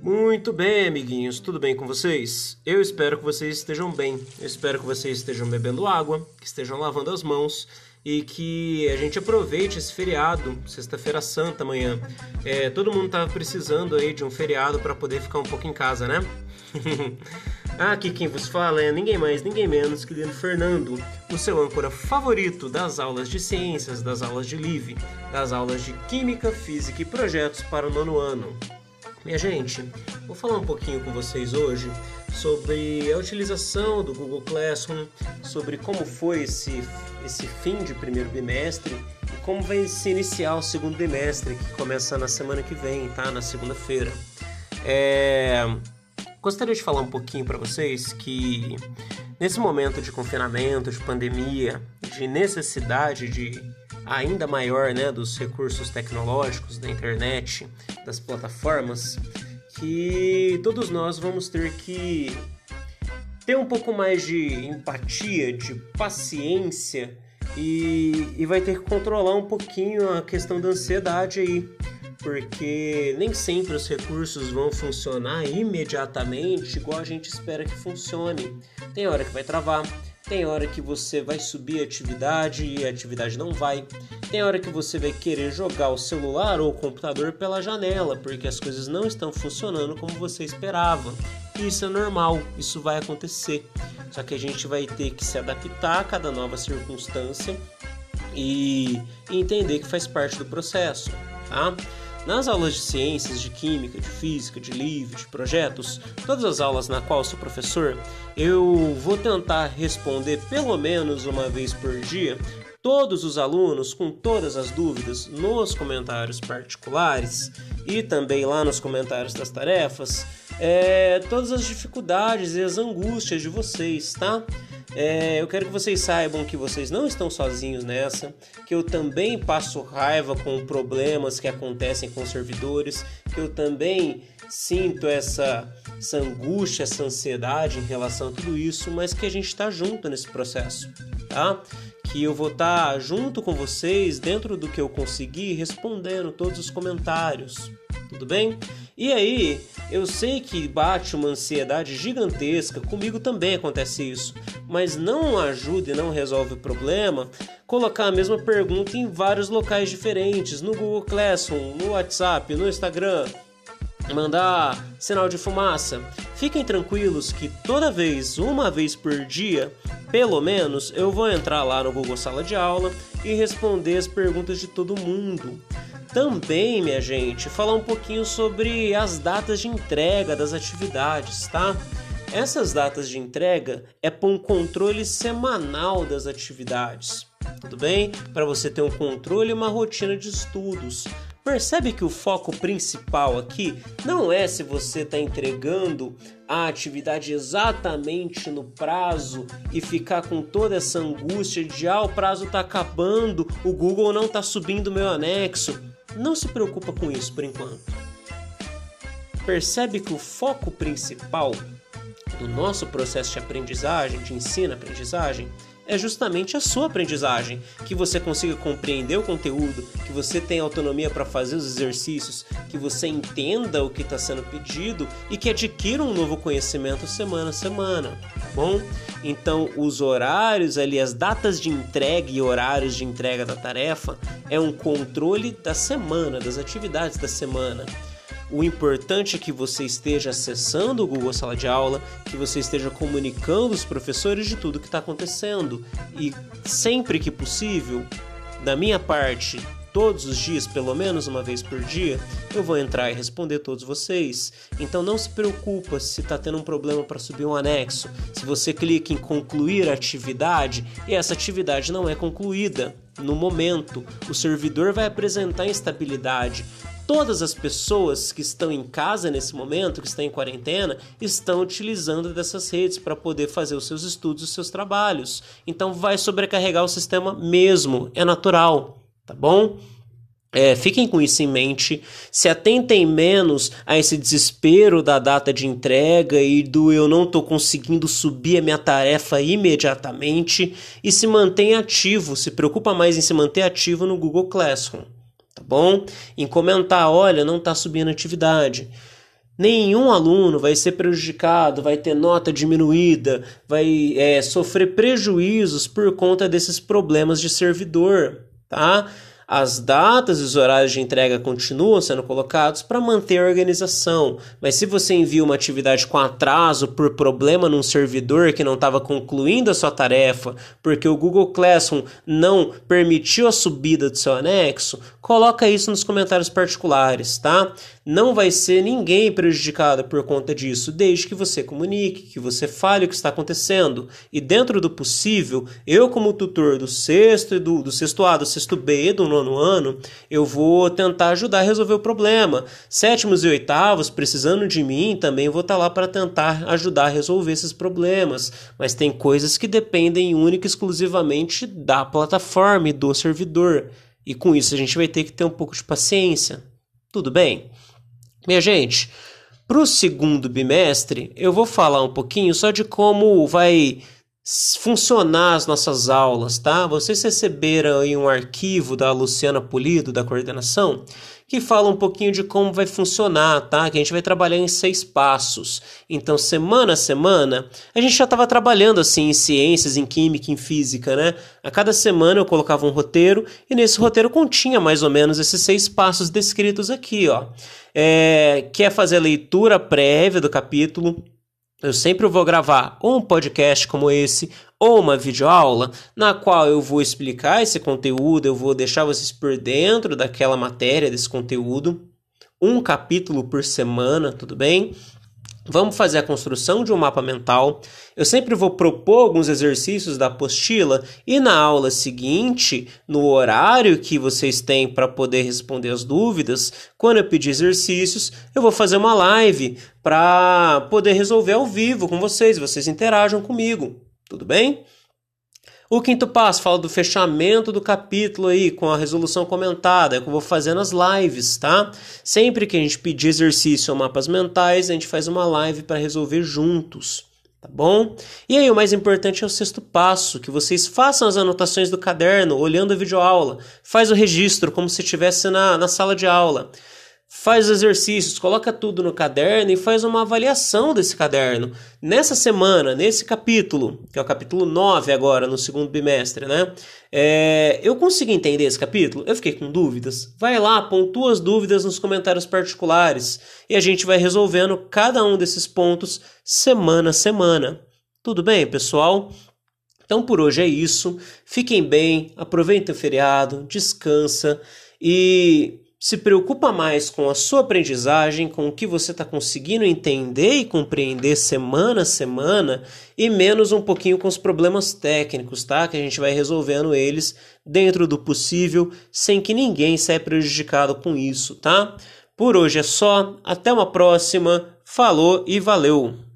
Muito bem, amiguinhos, tudo bem com vocês? Eu espero que vocês estejam bem. Eu espero que vocês estejam bebendo água, que estejam lavando as mãos e que a gente aproveite esse feriado, sexta-feira santa amanhã. É, todo mundo estava precisando aí de um feriado para poder ficar um pouco em casa, né? Aqui quem vos fala é ninguém mais, ninguém menos que Leandro Fernando, o seu âncora favorito das aulas de ciências, das aulas de LIVE, das aulas de Química, Física e Projetos para o nono ano. Minha gente, vou falar um pouquinho com vocês hoje sobre a utilização do Google Classroom, sobre como foi esse, esse fim de primeiro bimestre e como vai se iniciar o segundo bimestre, que começa na semana que vem, tá? Na segunda-feira. É... Gostaria de falar um pouquinho para vocês que nesse momento de confinamento, de pandemia, de necessidade de ainda maior né, dos recursos tecnológicos, da internet, das plataformas, que todos nós vamos ter que ter um pouco mais de empatia, de paciência e, e vai ter que controlar um pouquinho a questão da ansiedade aí, porque nem sempre os recursos vão funcionar imediatamente igual a gente espera que funcione. Tem hora que vai travar, tem hora que você vai subir a atividade e a atividade não vai. Tem hora que você vai querer jogar o celular ou o computador pela janela, porque as coisas não estão funcionando como você esperava. Isso é normal, isso vai acontecer. Só que a gente vai ter que se adaptar a cada nova circunstância e entender que faz parte do processo, tá? Nas aulas de ciências, de química, de física, de livro, de projetos, todas as aulas na qual sou professor, eu vou tentar responder pelo menos uma vez por dia todos os alunos com todas as dúvidas nos comentários particulares e também lá nos comentários das tarefas, é, todas as dificuldades e as angústias de vocês, tá? É, eu quero que vocês saibam que vocês não estão sozinhos nessa, que eu também passo raiva com problemas que acontecem com servidores, que eu também sinto essa, essa angústia, essa ansiedade em relação a tudo isso, mas que a gente está junto nesse processo, tá? Que eu vou estar tá junto com vocês dentro do que eu conseguir, respondendo todos os comentários, tudo bem? E aí, eu sei que bate uma ansiedade gigantesca, comigo também acontece isso, mas não ajuda e não resolve o problema colocar a mesma pergunta em vários locais diferentes, no Google Classroom, no WhatsApp, no Instagram, mandar sinal de fumaça. Fiquem tranquilos que toda vez, uma vez por dia, pelo menos, eu vou entrar lá no Google Sala de Aula e responder as perguntas de todo mundo. Também, minha gente, falar um pouquinho sobre as datas de entrega das atividades, tá? Essas datas de entrega é para um controle semanal das atividades, tudo bem? Para você ter um controle e uma rotina de estudos. Percebe que o foco principal aqui não é se você está entregando a atividade exatamente no prazo e ficar com toda essa angústia de ah, o prazo está acabando, o Google não está subindo meu anexo. Não se preocupa com isso por enquanto. Percebe que o foco principal do nosso processo de aprendizagem, de ensino-aprendizagem, é justamente a sua aprendizagem, que você consiga compreender o conteúdo, que você tenha autonomia para fazer os exercícios, que você entenda o que está sendo pedido e que adquira um novo conhecimento semana a semana, bom? Então, os horários ali, as datas de entrega e horários de entrega da tarefa é um controle da semana, das atividades da semana. O importante é que você esteja acessando o Google Sala de Aula, que você esteja comunicando os professores de tudo que está acontecendo e sempre que possível, da minha parte, todos os dias, pelo menos uma vez por dia, eu vou entrar e responder todos vocês. Então não se preocupa se está tendo um problema para subir um anexo. Se você clica em concluir atividade e essa atividade não é concluída no momento, o servidor vai apresentar instabilidade todas as pessoas que estão em casa nesse momento, que estão em quarentena, estão utilizando dessas redes para poder fazer os seus estudos, os seus trabalhos. Então vai sobrecarregar o sistema mesmo, é natural, tá bom? É, fiquem com isso em mente, se atentem menos a esse desespero da data de entrega e do eu não estou conseguindo subir a minha tarefa imediatamente e se mantenha ativo, se preocupa mais em se manter ativo no Google Classroom tá bom? Em comentar, olha, não está subindo atividade. Nenhum aluno vai ser prejudicado, vai ter nota diminuída, vai é, sofrer prejuízos por conta desses problemas de servidor, tá? As datas e os horários de entrega continuam sendo colocados para manter a organização, mas se você envia uma atividade com atraso por problema num servidor que não estava concluindo a sua tarefa, porque o Google Classroom não permitiu a subida do seu anexo, coloca isso nos comentários particulares, tá? Não vai ser ninguém prejudicado por conta disso, desde que você comunique, que você fale o que está acontecendo. E dentro do possível, eu como tutor do sexto e do, do sexto A, do sexto B do nono ano, eu vou tentar ajudar a resolver o problema. Sétimos e oitavos, precisando de mim, também vou estar lá para tentar ajudar a resolver esses problemas. Mas tem coisas que dependem única e exclusivamente da plataforma e do servidor. E com isso a gente vai ter que ter um pouco de paciência. Tudo bem? Minha gente, para o segundo bimestre, eu vou falar um pouquinho só de como vai funcionar as nossas aulas, tá? Vocês receberam aí um arquivo da Luciana Polido, da coordenação, que fala um pouquinho de como vai funcionar, tá? Que a gente vai trabalhar em seis passos. Então, semana a semana, a gente já estava trabalhando assim em ciências, em química, em física, né? A cada semana eu colocava um roteiro e nesse roteiro continha mais ou menos esses seis passos descritos aqui, ó. É, quer fazer a leitura prévia do capítulo, eu sempre vou gravar um podcast como esse ou uma videoaula na qual eu vou explicar esse conteúdo, eu vou deixar vocês por dentro daquela matéria, desse conteúdo, um capítulo por semana, tudo bem? Vamos fazer a construção de um mapa mental. Eu sempre vou propor alguns exercícios da apostila e na aula seguinte, no horário que vocês têm para poder responder as dúvidas, quando eu pedir exercícios, eu vou fazer uma live para poder resolver ao vivo com vocês, vocês interajam comigo. Tudo bem? O quinto passo fala do fechamento do capítulo aí com a resolução comentada, é que eu vou fazer nas lives, tá? Sempre que a gente pedir exercício ou mapas mentais, a gente faz uma live para resolver juntos, tá bom? E aí o mais importante é o sexto passo, que vocês façam as anotações do caderno, olhando a videoaula, faz o registro como se estivesse na, na sala de aula faz exercícios, coloca tudo no caderno e faz uma avaliação desse caderno. Nessa semana, nesse capítulo, que é o capítulo 9 agora, no segundo bimestre, né? É, eu consegui entender esse capítulo? Eu fiquei com dúvidas? Vai lá, pontua as dúvidas nos comentários particulares e a gente vai resolvendo cada um desses pontos semana a semana. Tudo bem, pessoal? Então por hoje é isso. Fiquem bem, aproveitem o feriado, descansa e se preocupa mais com a sua aprendizagem, com o que você está conseguindo entender e compreender semana a semana, e menos um pouquinho com os problemas técnicos, tá? Que a gente vai resolvendo eles dentro do possível, sem que ninguém saia prejudicado com isso, tá? Por hoje é só, até uma próxima, falou e valeu!